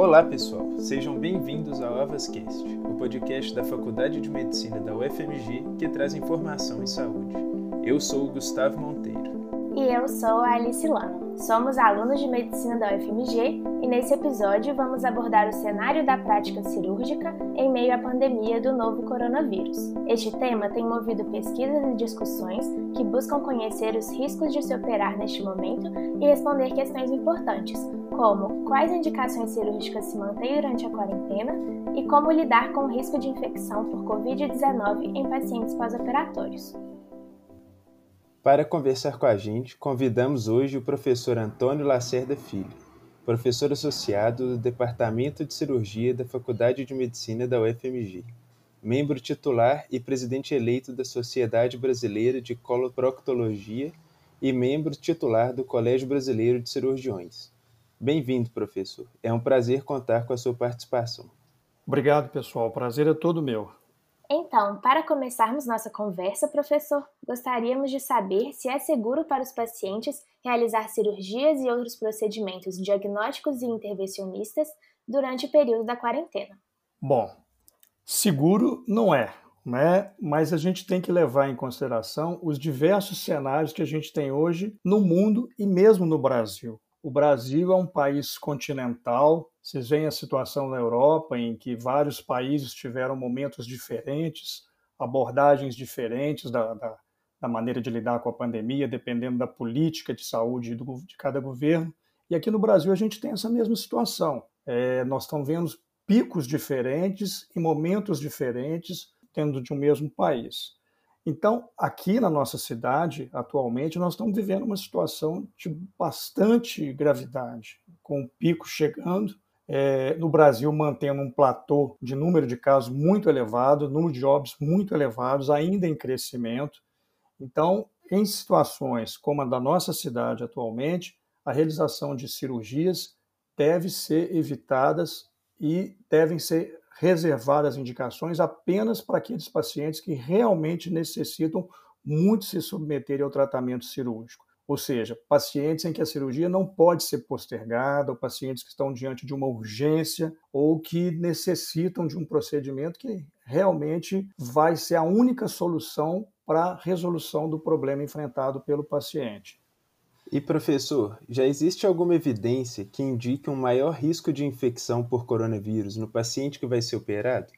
Olá pessoal, sejam bem-vindos ao AvasCast, o podcast da Faculdade de Medicina da UFMG que traz informação em saúde. Eu sou o Gustavo Monteiro. E eu sou a Alice Lano. Somos alunos de medicina da UFMG e nesse episódio vamos abordar o cenário da prática cirúrgica em meio à pandemia do novo coronavírus. Este tema tem movido pesquisas e discussões que buscam conhecer os riscos de se operar neste momento e responder questões importantes, como quais indicações cirúrgicas se mantêm durante a quarentena e como lidar com o risco de infecção por Covid-19 em pacientes pós-operatórios. Para conversar com a gente, convidamos hoje o professor Antônio Lacerda Filho, professor associado do Departamento de Cirurgia da Faculdade de Medicina da UFMG, membro titular e presidente eleito da Sociedade Brasileira de Coloproctologia e membro titular do Colégio Brasileiro de Cirurgiões. Bem-vindo, professor. É um prazer contar com a sua participação. Obrigado, pessoal. O prazer é todo meu. Então, para começarmos nossa conversa, professor, gostaríamos de saber se é seguro para os pacientes realizar cirurgias e outros procedimentos diagnósticos e intervencionistas durante o período da quarentena. Bom, seguro não é, né? mas a gente tem que levar em consideração os diversos cenários que a gente tem hoje no mundo e mesmo no Brasil. O Brasil é um país continental. Vocês veem a situação na Europa, em que vários países tiveram momentos diferentes, abordagens diferentes da, da, da maneira de lidar com a pandemia, dependendo da política de saúde do, de cada governo. E aqui no Brasil a gente tem essa mesma situação. É, nós estamos vendo picos diferentes e momentos diferentes tendo de um mesmo país. Então, aqui na nossa cidade, atualmente, nós estamos vivendo uma situação de bastante gravidade, com o pico chegando, é, no Brasil mantendo um platô de número de casos muito elevado, número de óbitos muito elevados, ainda em crescimento. Então, em situações como a da nossa cidade atualmente, a realização de cirurgias deve ser evitadas e devem ser reservar as indicações apenas para aqueles pacientes que realmente necessitam muito se submeterem ao tratamento cirúrgico. Ou seja, pacientes em que a cirurgia não pode ser postergada, ou pacientes que estão diante de uma urgência, ou que necessitam de um procedimento que realmente vai ser a única solução para a resolução do problema enfrentado pelo paciente. E professor, já existe alguma evidência que indique um maior risco de infecção por coronavírus no paciente que vai ser operado?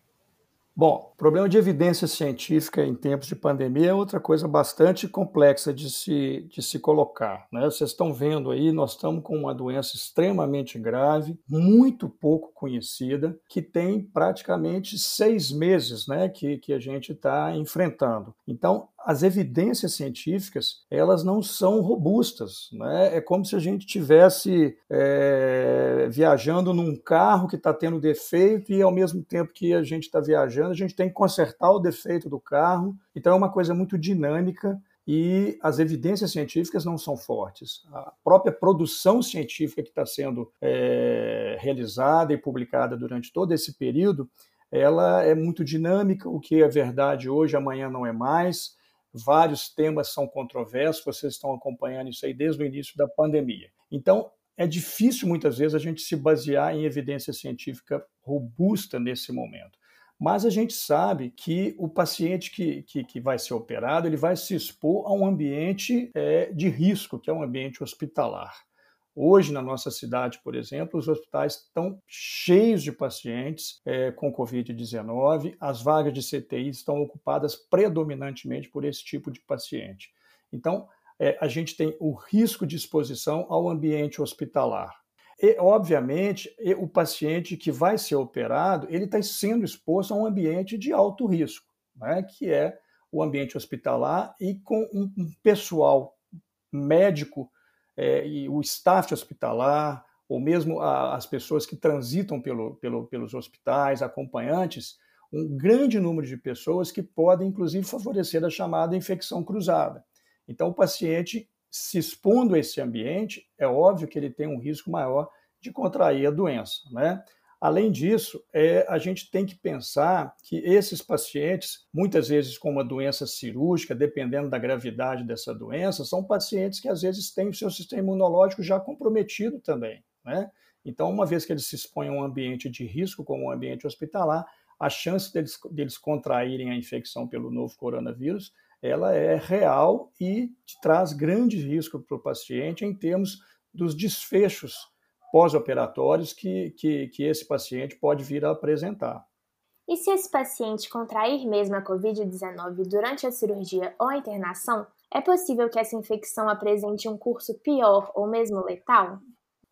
Bom, problema de evidência científica em tempos de pandemia é outra coisa bastante complexa de se, de se colocar. Né? Vocês estão vendo aí, nós estamos com uma doença extremamente grave, muito pouco conhecida, que tem praticamente seis meses né, que, que a gente está enfrentando. Então, as evidências científicas elas não são robustas. Né? É como se a gente tivesse é, viajando num carro que está tendo defeito e ao mesmo tempo que a gente está viajando, a gente tem que consertar o defeito do carro. Então é uma coisa muito dinâmica e as evidências científicas não são fortes. A própria produção científica que está sendo é, realizada e publicada durante todo esse período, ela é muito dinâmica. O que é verdade hoje, amanhã não é mais vários temas são controversos, vocês estão acompanhando isso aí desde o início da pandemia. Então, é difícil muitas vezes a gente se basear em evidência científica robusta nesse momento. Mas a gente sabe que o paciente que, que, que vai ser operado ele vai se expor a um ambiente é, de risco, que é um ambiente hospitalar. Hoje, na nossa cidade, por exemplo, os hospitais estão cheios de pacientes é, com Covid-19, as vagas de CTI estão ocupadas predominantemente por esse tipo de paciente. Então, é, a gente tem o risco de exposição ao ambiente hospitalar. E, obviamente, o paciente que vai ser operado, ele está sendo exposto a um ambiente de alto risco, né, que é o ambiente hospitalar e com um, pessoal médico é, e o staff hospitalar, ou mesmo a, as pessoas que transitam pelo, pelo, pelos hospitais, acompanhantes, um grande número de pessoas que podem, inclusive, favorecer a chamada infecção cruzada. Então, o paciente se expondo a esse ambiente, é óbvio que ele tem um risco maior de contrair a doença, né? Além disso, é, a gente tem que pensar que esses pacientes, muitas vezes com uma doença cirúrgica, dependendo da gravidade dessa doença, são pacientes que às vezes têm o seu sistema imunológico já comprometido também. Né? Então, uma vez que eles se expõem a um ambiente de risco, como um ambiente hospitalar, a chance deles, deles contraírem a infecção pelo novo coronavírus ela é real e traz grande risco para o paciente em termos dos desfechos pós-operatórios que, que, que esse paciente pode vir a apresentar. E se esse paciente contrair mesmo a Covid-19 durante a cirurgia ou a internação, é possível que essa infecção apresente um curso pior ou mesmo letal?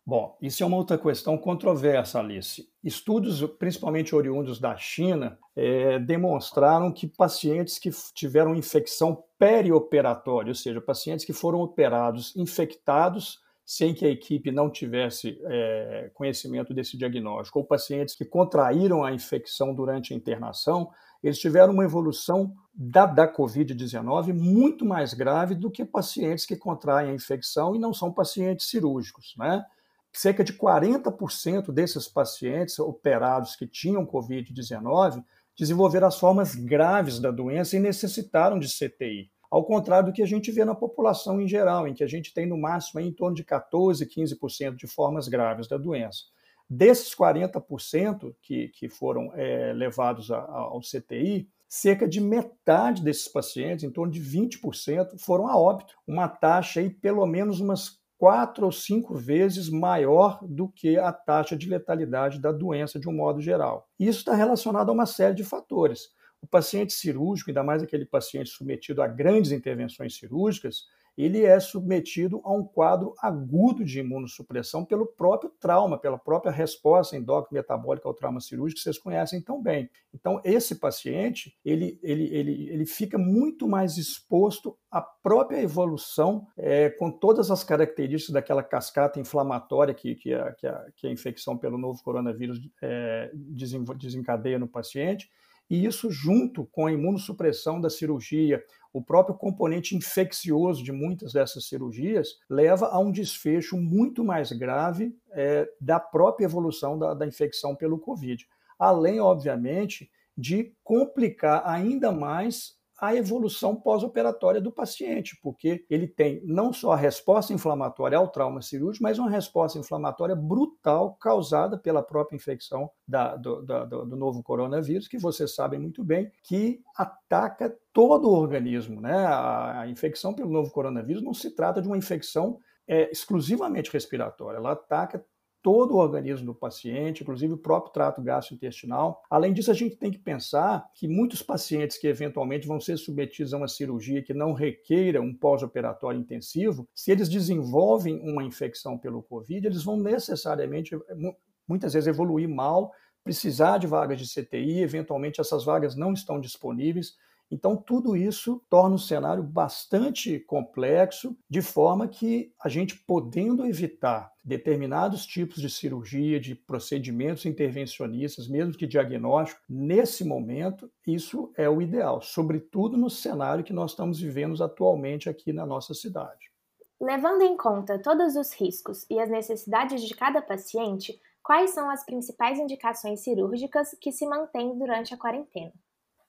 Bom, isso é uma outra questão controversa, Alice. Estudos, principalmente oriundos da China, é, demonstraram que pacientes que tiveram infecção perioperatória, ou seja, pacientes que foram operados infectados sem que a equipe não tivesse é, conhecimento desse diagnóstico, ou pacientes que contraíram a infecção durante a internação, eles tiveram uma evolução da, da Covid-19 muito mais grave do que pacientes que contraem a infecção e não são pacientes cirúrgicos, né? cerca de 40% desses pacientes operados que tinham Covid-19 desenvolveram as formas graves da doença e necessitaram de CTI. Ao contrário do que a gente vê na população em geral, em que a gente tem no máximo em torno de 14, 15% de formas graves da doença. Desses 40% que, que foram é, levados a, a, ao CTI, cerca de metade desses pacientes, em torno de 20%, foram a óbito, uma taxa aí pelo menos umas quatro ou cinco vezes maior do que a taxa de letalidade da doença de um modo geral. Isso está relacionado a uma série de fatores. O paciente cirúrgico, ainda mais aquele paciente submetido a grandes intervenções cirúrgicas, ele é submetido a um quadro agudo de imunossupressão pelo próprio trauma, pela própria resposta endócrino-metabólica ao trauma cirúrgico, que vocês conhecem tão bem. Então, esse paciente, ele, ele, ele, ele fica muito mais exposto à própria evolução, é, com todas as características daquela cascata inflamatória que, que, a, que, a, que a infecção pelo novo coronavírus é, desencadeia no paciente, e isso junto com a imunossupressão da cirurgia, o próprio componente infeccioso de muitas dessas cirurgias leva a um desfecho muito mais grave é, da própria evolução da, da infecção pelo Covid. Além, obviamente, de complicar ainda mais a evolução pós-operatória do paciente, porque ele tem não só a resposta inflamatória ao trauma cirúrgico, mas uma resposta inflamatória brutal causada pela própria infecção da, do, da, do, novo coronavírus, que vocês sabem muito bem, que ataca todo o organismo. Né? A, a infecção pelo novo coronavírus não se trata de uma infecção é, exclusivamente respiratória, ela ataca todo o organismo do paciente, inclusive o próprio trato gastrointestinal. Além disso, a gente tem que pensar que muitos pacientes que eventualmente vão ser submetidos a uma cirurgia que não requeira um pós-operatório intensivo, se eles desenvolvem uma infecção pelo Covid, eles vão necessariamente, muitas vezes, evoluir mal, precisar de vagas de CTI, eventualmente essas vagas não estão disponíveis. Então, tudo isso torna o cenário bastante complexo, de forma que a gente, podendo evitar determinados tipos de cirurgia, de procedimentos intervencionistas, mesmo que diagnóstico, nesse momento, isso é o ideal, sobretudo no cenário que nós estamos vivendo atualmente aqui na nossa cidade. Levando em conta todos os riscos e as necessidades de cada paciente, quais são as principais indicações cirúrgicas que se mantêm durante a quarentena?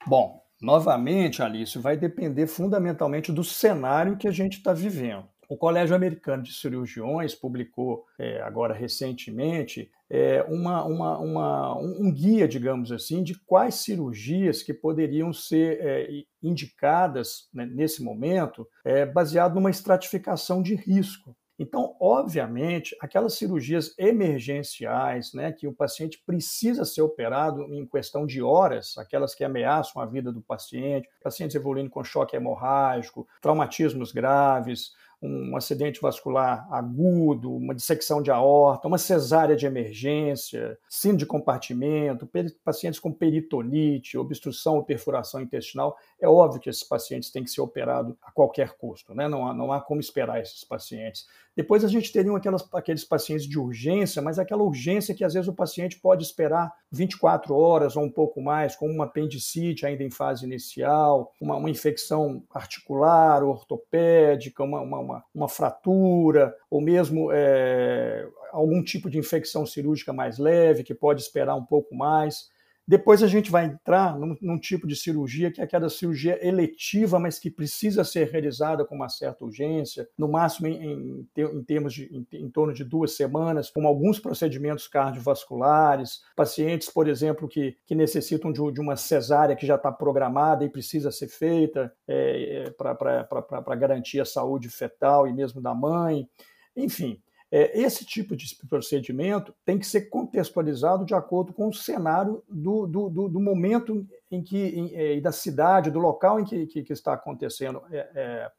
Bom, Novamente, Alice, vai depender fundamentalmente do cenário que a gente está vivendo. O Colégio Americano de Cirurgiões publicou é, agora recentemente é, uma, uma, uma, um guia, digamos assim, de quais cirurgias que poderiam ser é, indicadas né, nesse momento, é, baseado numa estratificação de risco. Então, obviamente, aquelas cirurgias emergenciais, né, que o paciente precisa ser operado em questão de horas, aquelas que ameaçam a vida do paciente, pacientes evoluindo com choque hemorrágico, traumatismos graves, um acidente vascular agudo, uma dissecção de aorta, uma cesárea de emergência, síndrome de compartimento, pacientes com peritonite, obstrução ou perfuração intestinal, é óbvio que esses pacientes têm que ser operados a qualquer custo, né? não, há, não há como esperar esses pacientes. Depois a gente teria aquelas, aqueles pacientes de urgência, mas aquela urgência que às vezes o paciente pode esperar 24 horas ou um pouco mais, como uma apendicite ainda em fase inicial, uma, uma infecção articular, ortopédica, uma, uma, uma, uma fratura, ou mesmo é, algum tipo de infecção cirúrgica mais leve, que pode esperar um pouco mais. Depois a gente vai entrar num, num, tipo de cirurgia que é aquela cirurgia eletiva, mas que precisa ser realizada com uma certa urgência, no máximo em, em, em termos de em, em, torno de duas semanas, com alguns procedimentos cardiovasculares, pacientes, por exemplo, que, que necessitam de, de uma cesárea que já está programada e precisa ser feita é, é para garantir a saúde fetal e mesmo da mãe. Enfim, é, esse tipo de procedimento tem que ser contextualizado de acordo com o cenário do, do, do, do momento em que, é, e da cidade, do local em que, que, que está acontecendo é, é,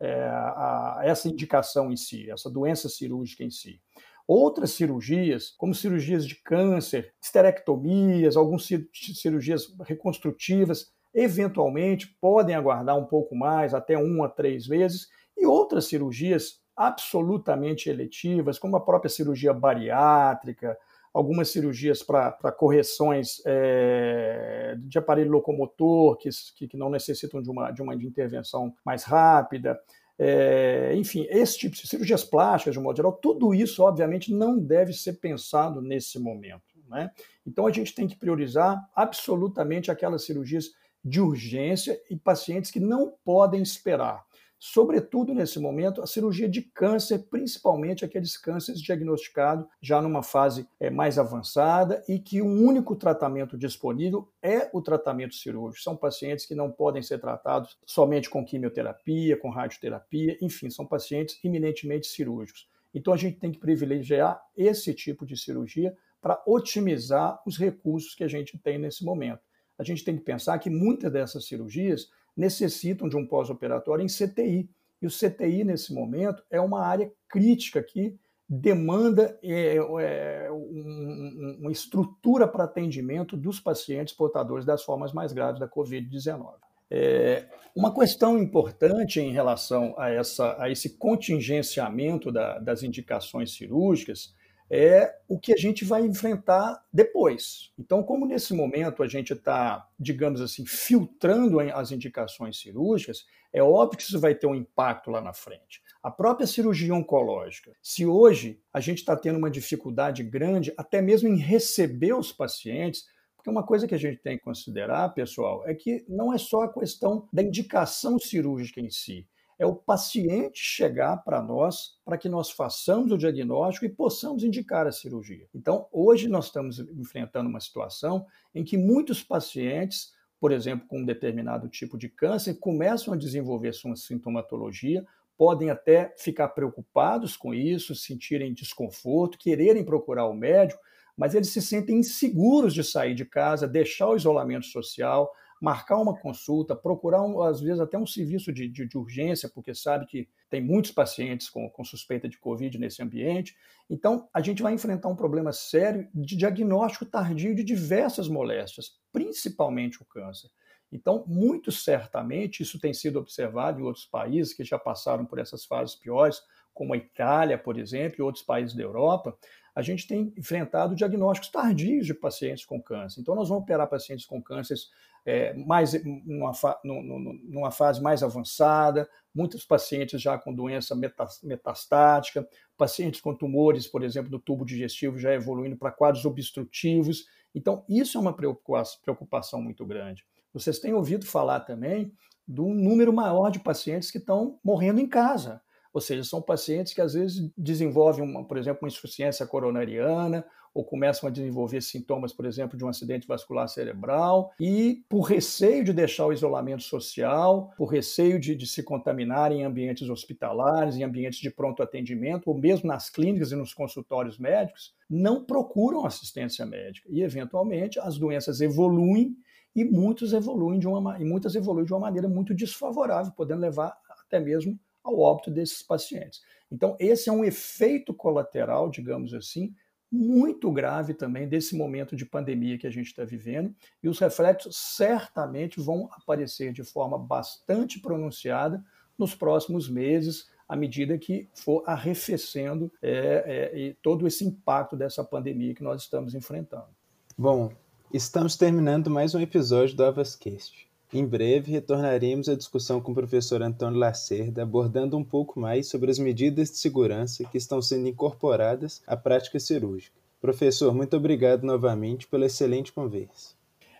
é, a, essa indicação em si, essa doença cirúrgica em si. Outras cirurgias, como cirurgias de câncer, esterectomias, algumas cirurgias reconstrutivas, eventualmente podem aguardar um pouco mais, até um a três vezes, e outras cirurgias absolutamente eletivas, como a própria cirurgia bariátrica, algumas cirurgias para correções é, de aparelho locomotor, que, que não necessitam de uma, de uma intervenção mais rápida. É, enfim, esse tipo de cirurgias plásticas, de um modo geral, tudo isso, obviamente, não deve ser pensado nesse momento. Né? Então, a gente tem que priorizar absolutamente aquelas cirurgias de urgência e pacientes que não podem esperar sobretudo nesse momento, a cirurgia de câncer, principalmente aqueles cânceres diagnosticados já numa fase é, mais avançada e que o único tratamento disponível é o tratamento cirúrgico. São pacientes que não podem ser tratados somente com quimioterapia, com radioterapia, enfim, são pacientes eminentemente cirúrgicos. Então a gente tem que privilegiar esse tipo de cirurgia para otimizar os recursos que a gente tem nesse momento. A gente tem que pensar que muitas dessas cirurgias necessitam de um pós-operatório em CTI. E o CTI, nesse momento, é uma área crítica que demanda é, é, um, uma estrutura para atendimento dos pacientes portadores das formas mais graves da Covid-19. É, uma questão importante em relação a, essa, a esse contingenciamento da, das indicações cirúrgicas é o que a gente vai enfrentar depois. Então, como nesse momento a gente está, digamos assim, filtrando as indicações cirúrgicas, é óbvio que isso vai ter um impacto lá na frente. A própria cirurgia oncológica, se hoje a gente está tendo uma dificuldade grande, até mesmo em receber os pacientes, porque uma coisa que a gente tem que considerar, pessoal, é que não é só a questão da indicação cirúrgica em si, é o paciente chegar para nós para que nós façamos o diagnóstico e possamos indicar a cirurgia. Então, hoje nós estamos enfrentando uma situação em que muitos pacientes, por exemplo, com um determinado tipo de câncer, começam a desenvolver sua sintomatologia, podem até ficar preocupados com isso, sentirem desconforto, quererem procurar o médico, mas eles se sentem inseguros de sair de casa, deixar o isolamento social, marcar uma consulta, procurar, um, às vezes, até um serviço de, de, de, urgência, porque sabe que tem muitos pacientes com, com suspeita de Covid nesse ambiente. Então, a gente vai enfrentar um problema sério de diagnóstico tardio de diversas moléstias, principalmente o câncer. Então, muito certamente, isso tem sido observado em outros países que já passaram por essas fases piores, como a Itália, por exemplo, e outros países da Europa, a gente tem enfrentado diagnósticos tardios de pacientes com câncer. Então, nós vamos operar pacientes com cânceres é, mais numa, numa, fase mais avançada, muitos pacientes já com doença metastática, pacientes com tumores, por exemplo, do tubo digestivo já evoluindo para quadros obstrutivos. Então, isso é uma preocupação muito grande. Vocês têm ouvido falar também do número maior de pacientes que estão morrendo em casa. Ou seja, são pacientes que às vezes desenvolvem, uma, por exemplo, uma insuficiência coronariana ou começam a desenvolver sintomas, por exemplo, de um acidente vascular cerebral, e por receio de deixar o isolamento social, por receio de, de se contaminar em ambientes hospitalares, em ambientes de pronto atendimento, ou mesmo nas clínicas e nos consultórios médicos, não procuram assistência médica. E, eventualmente, as doenças evoluem e muitos evoluem de uma, e muitas evoluem de uma maneira muito desfavorável, podendo levar até mesmo ao óbito desses pacientes. Então, esse é um efeito colateral, digamos assim, muito grave também desse momento de pandemia que a gente está vivendo, e os reflexos certamente vão aparecer de forma bastante pronunciada nos próximos meses, à medida que for arrefecendo é, é, todo esse impacto dessa pandemia que nós estamos enfrentando. Bom, estamos terminando mais um episódio do Avascast. Em breve retornaremos à discussão com o professor Antônio Lacerda, abordando um pouco mais sobre as medidas de segurança que estão sendo incorporadas à prática cirúrgica. Professor, muito obrigado novamente pela excelente conversa.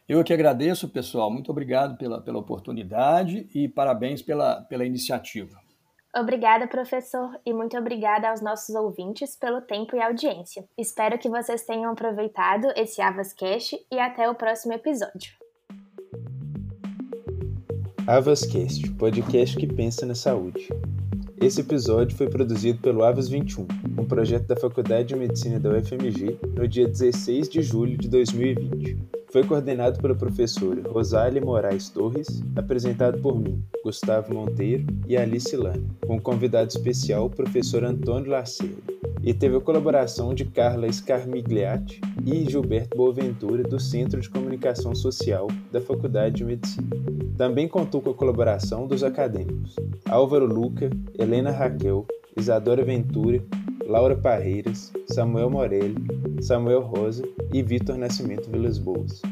Eu é que agradeço, pessoal. Muito obrigado pela, pela oportunidade e parabéns pela, pela iniciativa. Obrigada, professor, e muito obrigada aos nossos ouvintes pelo tempo e audiência. Espero que vocês tenham aproveitado esse Avascast e até o próximo episódio. Avascast, podcast que pensa na saúde. Esse episódio foi produzido pelo Avas 21, um projeto da Faculdade de Medicina da UFMG, no dia 16 de julho de 2020. Foi coordenado pela professora Rosália Moraes Torres, apresentado por mim, Gustavo Monteiro e Alice Lane, com convidado especial o professor Antônio Lacerda. E teve a colaboração de Carla Scarmigliati e Gilberto Boaventura, do Centro de Comunicação Social da Faculdade de Medicina. Também contou com a colaboração dos acadêmicos Álvaro Luca, Helena Raquel, Isadora Ventura, Laura Parreiras, Samuel Morelli, Samuel Rosa e Vitor Nascimento Vilas Boas.